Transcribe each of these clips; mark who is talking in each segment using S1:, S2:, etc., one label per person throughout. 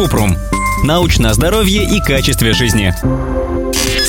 S1: Купрум. Научное здоровье и качестве жизни.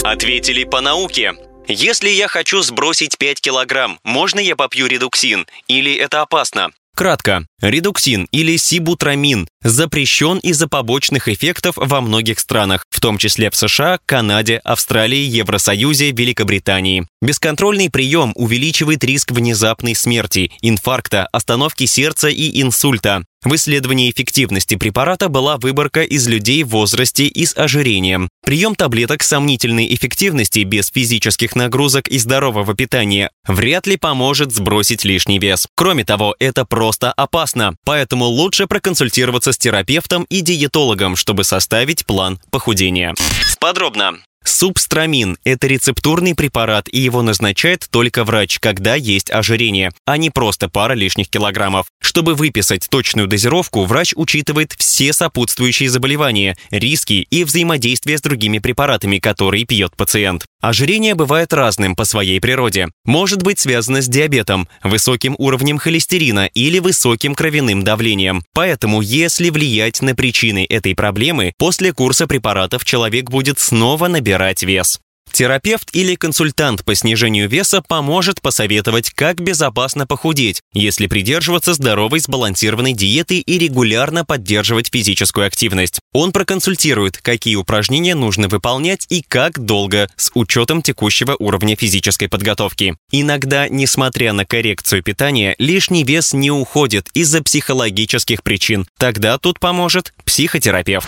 S1: Ответили по науке. Если я хочу сбросить 5 килограмм, можно я попью редуксин? Или это опасно? Кратко. Редуксин или сибутрамин запрещен из-за побочных эффектов во многих странах, в том числе в США, Канаде, Австралии, Евросоюзе, Великобритании. Бесконтрольный прием увеличивает риск внезапной смерти, инфаркта, остановки сердца и инсульта. В исследовании эффективности препарата была выборка из людей в возрасте и с ожирением. Прием таблеток сомнительной эффективности без физических нагрузок и здорового питания вряд ли поможет сбросить лишний вес. Кроме того, это просто опасно, поэтому лучше проконсультироваться с терапевтом и диетологом, чтобы составить план похудения. Подробно. Субстрамин – это рецептурный препарат, и его назначает только врач, когда есть ожирение, а не просто пара лишних килограммов. Чтобы выписать точную дозировку, врач учитывает все сопутствующие заболевания, риски и взаимодействие с другими препаратами, которые пьет пациент. Ожирение бывает разным по своей природе. Может быть связано с диабетом, высоким уровнем холестерина или высоким кровяным давлением. Поэтому, если влиять на причины этой проблемы, после курса препаратов человек будет снова набирать вес. Терапевт или консультант по снижению веса поможет посоветовать, как безопасно похудеть, если придерживаться здоровой сбалансированной диеты и регулярно поддерживать физическую активность. Он проконсультирует, какие упражнения нужно выполнять и как долго, с учетом текущего уровня физической подготовки. Иногда, несмотря на коррекцию питания, лишний вес не уходит из-за психологических причин. Тогда тут поможет психотерапевт.